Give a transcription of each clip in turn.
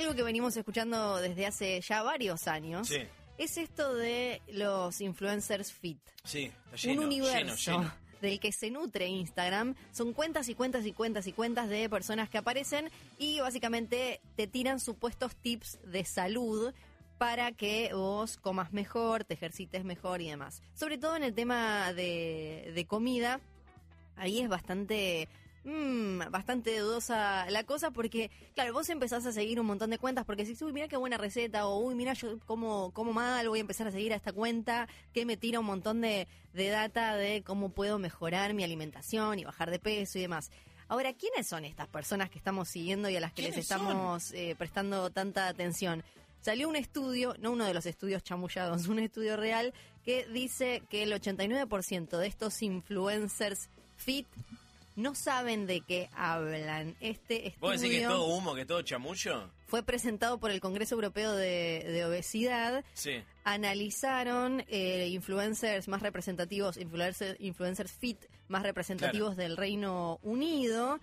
algo que venimos escuchando desde hace ya varios años. Sí. Es esto de los influencers fit. Sí, lleno, un universo lleno, lleno. del que se nutre Instagram. Son cuentas y cuentas y cuentas y cuentas de personas que aparecen y básicamente te tiran supuestos tips de salud para que vos comas mejor, te ejercites mejor y demás. Sobre todo en el tema de, de comida, ahí es bastante mm, bastante dudosa la cosa porque, claro, vos empezás a seguir un montón de cuentas porque si uy, mira qué buena receta o uy, mira yo como, como mal, voy a empezar a seguir a esta cuenta que me tira un montón de, de data de cómo puedo mejorar mi alimentación y bajar de peso y demás. Ahora, ¿quiénes son estas personas que estamos siguiendo y a las que les ¿Quiénes estamos eh, prestando tanta atención? Salió un estudio, no uno de los estudios chamullados, un estudio real que dice que el 89% de estos influencers fit no saben de qué hablan. Este ¿Vos decís que es estudio todo humo, que es todo chamullo? fue presentado por el Congreso Europeo de, de Obesidad. Sí. Analizaron eh, influencers más representativos, influencers, influencers fit más representativos del Reino Unido.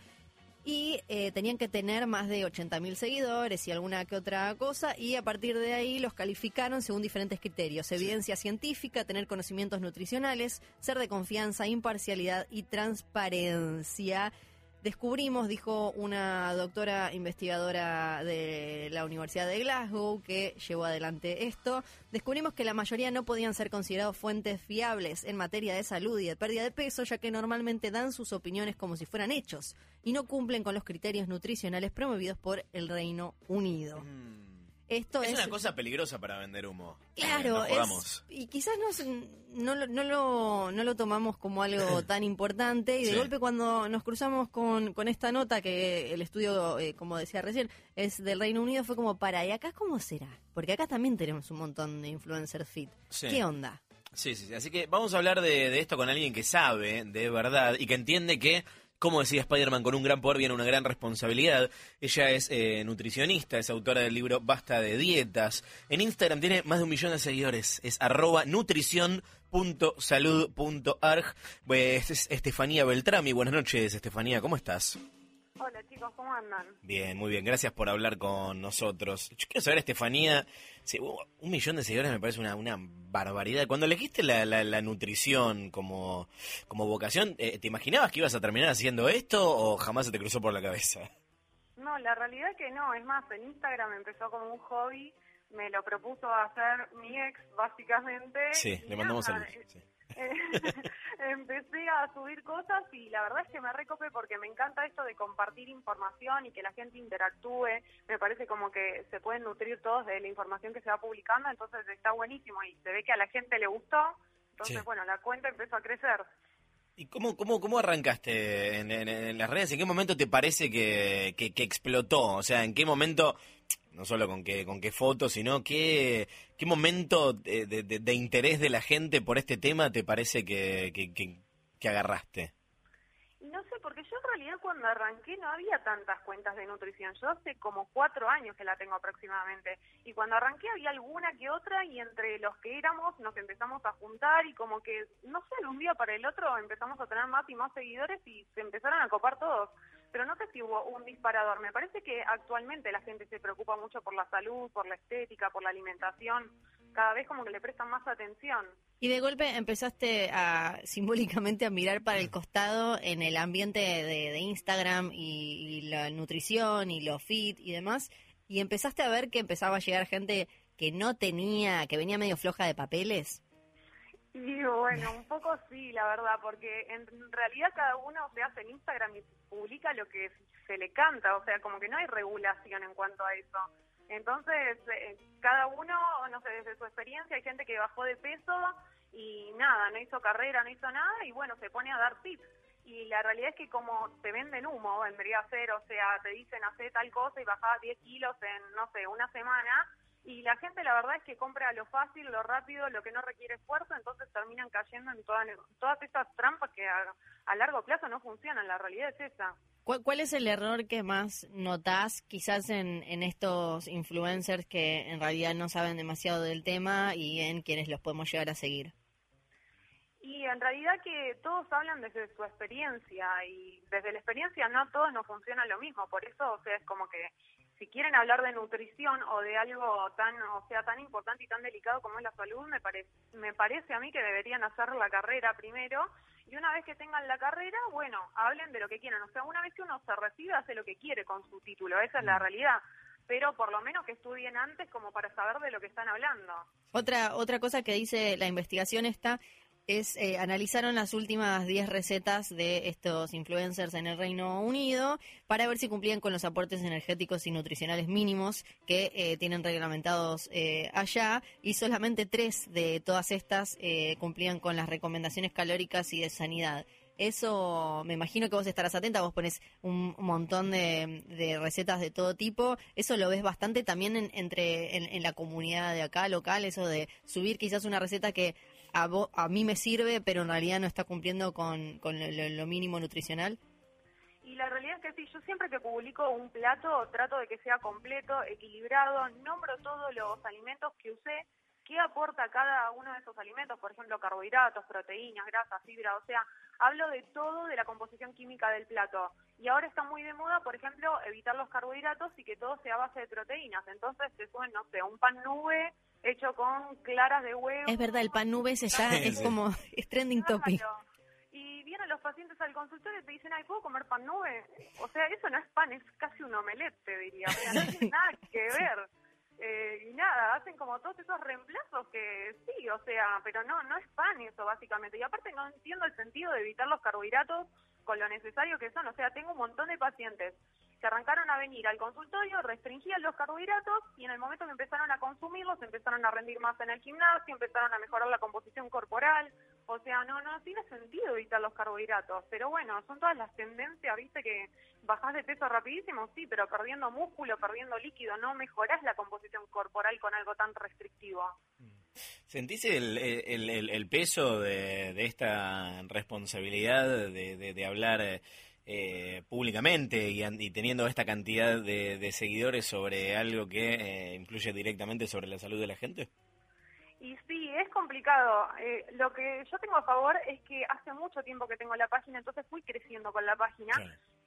Y eh, tenían que tener más de 80.000 seguidores y alguna que otra cosa. Y a partir de ahí los calificaron según diferentes criterios. Evidencia científica, tener conocimientos nutricionales, ser de confianza, imparcialidad y transparencia. Descubrimos, dijo una doctora investigadora de la Universidad de Glasgow que llevó adelante esto, descubrimos que la mayoría no podían ser considerados fuentes fiables en materia de salud y de pérdida de peso, ya que normalmente dan sus opiniones como si fueran hechos y no cumplen con los criterios nutricionales promovidos por el Reino Unido. Esto. Es es, una cosa peligrosa para vender humo. Claro, es- jodamos. y quizás nos- no, lo- no, lo, no lo tomamos como algo tan importante y de Sí. golpe cuando nos cruzamos con, con esta nota que el estudio, eh, como decía recién, es del Reino Unido, fue como para, ¿y acá cómo será? Porque acá también tenemos un montón de influencers fit. Sí. ¿Qué onda? Sí, sí, sí. Así que vamos a hablar de, de esto con alguien que sabe de verdad y que entiende que, como decía Spider-Man, con un gran poder viene una gran responsabilidad. Ella es eh, nutricionista, es autora del libro Basta de Dietas. En Instagram tiene más de un millón de seguidores. Es arroba nutrición.salud.arg. Pues es Estefanía Beltrami. Buenas noches, Estefanía. ¿Cómo estás? Hola chicos, ¿cómo andan? Bien, muy bien. Gracias por hablar con nosotros. Yo quiero saber, Estefanía, si, uh, un millón de seguidores me parece una, una barbaridad. Cuando elegiste la, la, la nutrición como, como vocación, eh, ¿te imaginabas que ibas a terminar haciendo esto o jamás se te cruzó por la cabeza? No, la realidad que no, es más, en Instagram empezó como un hobby, me lo propuso hacer mi ex básicamente. Sí, le mandamos saludos. sí. empecé a subir cosas y la verdad es que me recope porque me encanta esto de compartir información y que la gente interactúe. Me parece como que se pueden nutrir todos de la información que se va publicando, entonces está buenísimo y se ve que a la gente le gustó. Entonces, Sí. bueno, la cuenta empezó a crecer. ¿Y cómo, cómo, cómo arrancaste en, en- en las redes? ¿En qué momento te parece que, que, que explotó? O sea, ¿en qué momento, no solo con qué, con qué fotos, sino qué, qué momento de, de- de- interés de la gente por este tema te parece que, que, que- que agarraste? No sé, porque yo en realidad cuando arranqué no había tantas cuentas de nutrición. Yo hace como cuatro años que la tengo aproximadamente. Y cuando arranqué había alguna que otra y entre los que éramos nos empezamos a juntar y como que, no sé, de un día para el otro empezamos a tener más y más seguidores y se empezaron a copar todos. Pero no sé si hubo un disparador. Me parece que actualmente la gente se preocupa mucho por la salud, por la estética, por la alimentación. Cada vez como que le prestan más atención. Y de golpe empezaste a simbólicamente a mirar para el costado en el ambiente de, de Instagram y, y la nutrición y lo fit y demás, y empezaste a ver que empezaba a llegar gente que no tenía, que venía medio floja de papeles. Y bueno, un poco sí, la verdad, porque en realidad cada uno se hace en Instagram y publica lo que se le canta, o sea, como que no hay regulación en cuanto a eso. Entonces, eh, cada uno, no sé, desde su experiencia, hay gente que bajó de peso y nada, no hizo carrera, no hizo nada y bueno, se pone a dar tips. Y la realidad es que como te venden humo, vendría a ser, o sea, te dicen hacer tal cosa y bajás 10 kilos en, no sé, una semana, y la gente la verdad es que compra lo fácil, lo rápido, lo que no requiere esfuerzo, entonces terminan cayendo en toda- todas estas trampas que a, a largo plazo no funcionan, la realidad es esa. ¿Cuál, cuál es el error que más notás quizás en, en estos influencers que en realidad no saben demasiado del tema y en quienes los podemos llegar a seguir? Y en realidad que todos hablan desde su experiencia y desde la experiencia no todos nos funciona lo mismo, por eso o sea, es como que si quieren hablar de nutrición o de algo tan, o sea, tan importante y tan delicado como es la salud, me, parece me parece a mí que deberían hacer la carrera primero y una vez que tengan la carrera, bueno, hablen de lo que quieran. O sea, una vez que uno se recibe, hace lo que quiere con su título, esa es la mm. realidad. Pero por lo menos que estudien antes como para saber de lo que están hablando. Otra, otra cosa que dice la investigación esta es eh, analizaron las últimas 10 recetas de estos influencers en el Reino Unido para ver si cumplían con los aportes energéticos y nutricionales mínimos que eh, tienen reglamentados eh, allá y solamente tres de todas estas cumplían con las recomendaciones calóricas y de sanidad. Eso me imagino que vos estarás atenta, vos pones un, montón de, recetas de todo tipo. Eso lo ves bastante también en, entre en, la comunidad de acá local, eso de subir quizás una receta que a, a mí me sirve, pero en realidad no está cumpliendo con, con lo, mínimo nutricional? Y la realidad es que sí, yo siempre que publico un plato trato de que sea completo, equilibrado, nombro todos los alimentos que usé, qué aporta cada uno de esos alimentos, por ejemplo, carbohidratos, proteínas, grasas, fibra, o sea, hablo de todo de la composición química del plato. Y ahora está muy de moda, por ejemplo, evitar los carbohidratos y que todo sea a base de proteínas. Entonces te suben, no sé, un pan nube hecho con claras de huevo. Es verdad, el pan nube se está, es como, es trending topic. Y vienen los pacientes al consultorio y te dicen, ay, ¿puedo comer pan nube? O sea, eso no es pan, es casi un omelette, diría. O sea, no tiene nada que ver. Eh, y nada, hacen como todos esos reemplazos que sí, o sea, pero no, no es pan eso básicamente. Y aparte no entiendo el sentido de evitar los carbohidratos con lo necesario que son. O sea, tengo un montón de pacientes que arrancaron a venir al consultorio, restringían los carbohidratos y en el momento que empezaron a consumirlos empezaron a rendir más en el gimnasio, empezaron a mejorar la composición corporal. O sea, no, no tiene sentido evitar los carbohidratos. Pero bueno, son todas las tendencias, viste, que bajás de peso rapidísimo, sí, pero perdiendo músculo, perdiendo líquido, no mejorás la composición corporal con algo tan restrictivo. ¿Sentís el, el, peso de, de, esta responsabilidad de, de hablar eh, públicamente y, teniendo esta cantidad de, seguidores sobre algo que eh, influye directamente sobre la salud de la gente? Y sí, es complicado. Eh, lo que yo tengo a favor es que hace mucho tiempo que tengo la página, entonces fui creciendo con la página.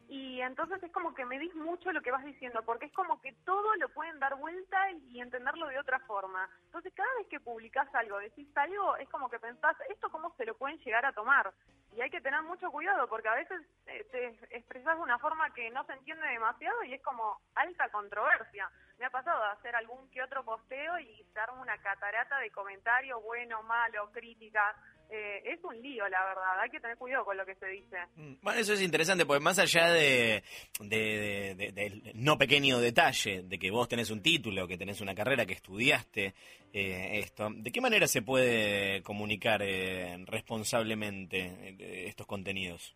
Y entonces es como que me dis mucho lo que vas diciendo, porque es como que todo lo pueden dar vuelta y entenderlo de otra forma. Entonces cada vez que publicás algo, decís algo, es como que pensás, ¿esto cómo se lo pueden llegar a tomar? Y hay que tener mucho cuidado porque a veces eh, te expresas de una forma que no se entiende demasiado y es como alta controversia. Me ha pasado hacer algún que otro posteo y dar una catarata de comentarios, bueno, malo, críticas. Eh, es un lío, la verdad. Hay que tener cuidado con lo que se dice. Mm, bueno, eso es interesante, porque más allá de, del no pequeño detalle de que vos tenés un título, que tenés una carrera, que estudiaste eh, esto, ¿de qué manera se puede comunicar eh, responsablemente estos contenidos?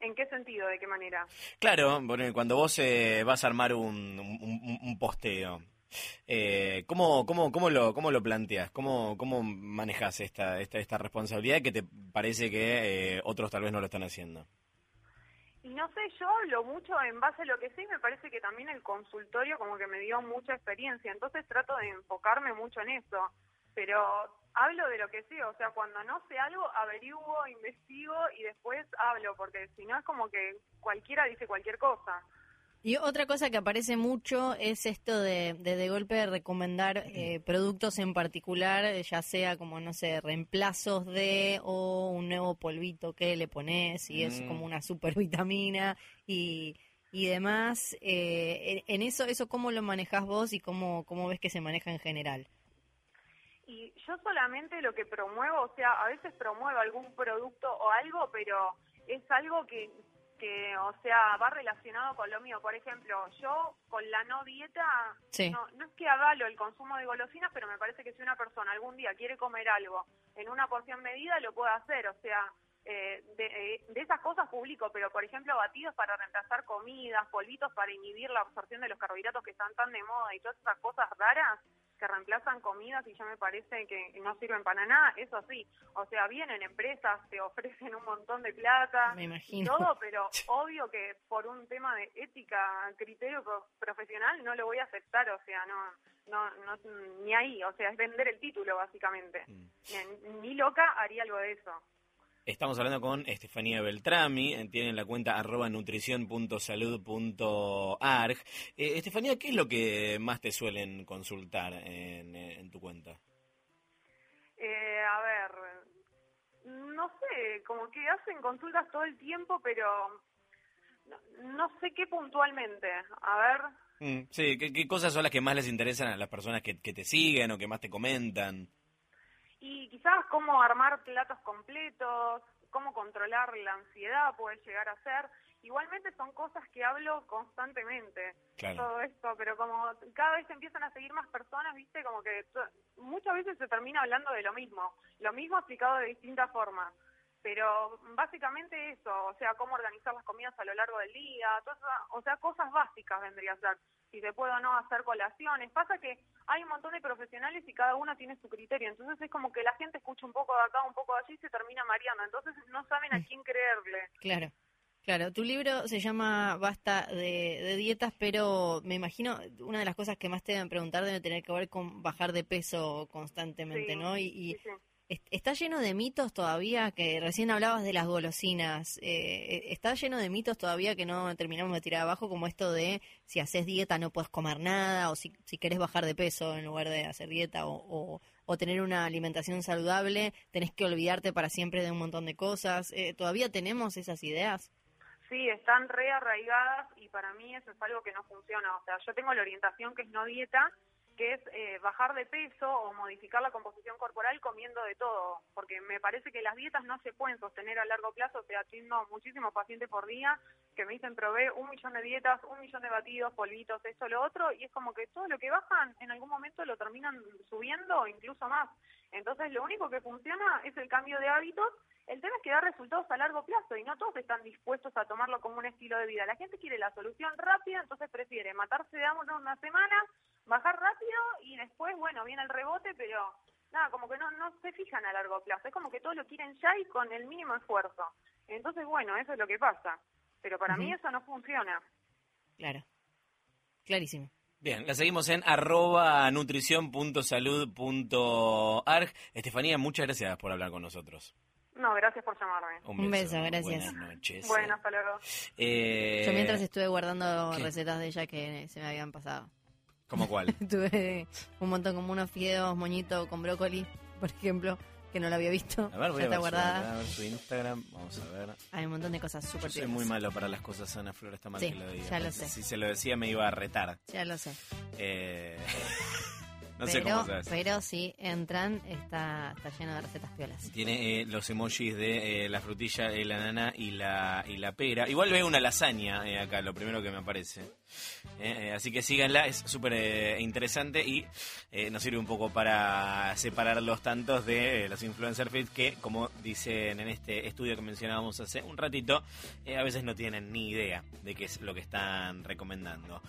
¿En qué sentido? ¿De qué manera? Claro, cuando vos vas a armar un, un posteo, eh, ¿cómo, cómo, cómo, lo, ¿Cómo lo planteas? ¿Cómo, cómo manejas esta, esta, esta responsabilidad que te parece que eh, otros tal vez no lo están haciendo? Y no sé, yo hablo mucho en base a lo que sé me parece que también el consultorio como que me dio mucha experiencia, entonces trato de enfocarme mucho en eso, pero hablo de lo que sé, o sea, cuando no sé algo, averiguo, investigo y después hablo, porque si no es como que cualquiera dice cualquier cosa. Y otra cosa que aparece mucho es esto de de, golpe recomendar eh, productos en particular, ya sea como, no sé, reemplazos de o un nuevo polvito que le pones y es como mm. una supervitamina y, y demás. Eh, en eso, eso ¿cómo lo manejas vos y cómo, cómo ves que se maneja en general? Y yo solamente lo que promuevo, o sea, a veces promuevo algún producto o algo, pero es algo que que, o sea, va relacionado con lo mío. Por ejemplo, yo con la no dieta, no, no es que avalo el consumo de golosinas, pero me parece que si una persona algún día quiere comer algo en una porción medida, lo puede hacer. O sea, eh, de, de, esas cosas publico, pero por ejemplo, batidos para reemplazar comidas, polvitos para inhibir la absorción de los carbohidratos que están tan de moda y todas esas cosas raras, que reemplazan comidas y ya me parece que no sirven para nada, eso sí, o sea, vienen empresas, te ofrecen un montón de plata y todo, pero obvio que por un tema de ética, criterio profesional no lo voy a aceptar, o sea, no, no, no ni ahí, o sea, es vender el título básicamente. Mm. Ni, ni loca haría algo de eso. Estamos hablando con Estefanía Beltrami, eh, tienen la cuenta arroba nutrición.salud.arg. Eh, Estefanía, ¿qué es lo que más te suelen consultar en, eh, en tu cuenta? Eh, a ver, no sé, como que hacen consultas todo el tiempo, pero no, no sé qué puntualmente. A ver, Mm, sí, ¿qué, qué cosas son las que más les interesan a las personas que, que te siguen o que más te comentan? Y quizás cómo armar platos completos, cómo controlar la ansiedad puede llegar a ser. Igualmente son cosas que hablo constantemente, Claro. todo esto, pero como cada vez empiezan a seguir más personas, viste, como que muchas veces se termina hablando de lo mismo, lo mismo explicado de distintas formas. Pero básicamente eso, o sea, cómo organizar las comidas a lo largo del día, todas o sea, cosas básicas vendría a ser. Si se puede o no hacer colaciones. Pasa que hay un montón de profesionales y cada uno tiene su criterio. Entonces es como que la gente escucha un poco de acá, un poco de allí y se termina mareando. Entonces no saben a quién creerle. Claro. Claro, tu libro se llama Basta de, de dietas, pero me imagino una de las cosas que más te deben preguntar debe tener que ver con bajar de peso constantemente, Sí, ¿no? Y, y sí, sí. Est- está lleno de mitos todavía, que recién hablabas de las golosinas, eh, está lleno de mitos todavía que no terminamos de tirar abajo, como esto de si haces dieta no puedes comer nada, o si, si querés bajar de peso en lugar de hacer dieta, o, o, o tener una alimentación saludable, tenés que olvidarte para siempre de un montón de cosas. Eh, ¿Todavía tenemos esas ideas? Sí, están re arraigadas y para mí eso es algo que no funciona. O sea, yo tengo la orientación que es no dieta, que es eh, bajar de peso o modificar la composición corporal comiendo de todo, porque me parece que las dietas no se pueden sostener a largo plazo. O sea, tengo muchísimos pacientes por día que me dicen probé un millón de dietas, un millón de batidos, polvitos, esto, lo otro, y es como que todo lo que bajan en algún momento lo terminan subiendo o incluso más. Entonces, lo único que funciona es el cambio de hábitos el tema es que da resultados a largo plazo y no todos están dispuestos a tomarlo como un estilo de vida. La gente quiere la solución rápida, entonces prefiere matarse de hambre una semana, bajar rápido y después, bueno, viene el rebote, pero nada, como que no, no se fijan a largo plazo. Es como que todos lo quieren ya y con el mínimo esfuerzo. Entonces, bueno, eso es lo que pasa. Pero para mí eso no funciona. Claro. Clarísimo. Bien, la seguimos en arroba nutrición.salud.arg. Estefanía, muchas gracias por hablar con nosotros. No, gracias por llamarme. Un beso, gracias. Buenas noches. Bueno, hasta luego. Eh, Yo mientras estuve guardando ¿qué? recetas de ella que se me habían pasado. ¿Cómo cuál? Tuve un montón como unos fideos moñito con brócoli, por ejemplo, que no lo había visto. A ver, voy ya a está ver, su, guardada. a ver su Instagram. Vamos a ver. Hay un montón de cosas Yo súper soy piolas. muy malo para las cosas, Ana Flor, está mal Sí, que lo diga. ya lo sé. Si se lo decía me iba a retar. Ya lo sé. Eh, no sé pero, cómo sabes. pero si entran, está, está lleno de recetas piolas. Tiene eh, los emojis de eh, la frutilla, el anana y la, y la pera. Igual veo una lasaña eh, acá, lo primero que me aparece. Eh, eh, así que síganla, es súper eh, interesante y eh, nos sirve un poco para separar los tantos de eh, los influencer fit que, como dicen en este estudio que mencionábamos hace un ratito, eh, a veces no tienen ni idea de qué es lo que están recomendando.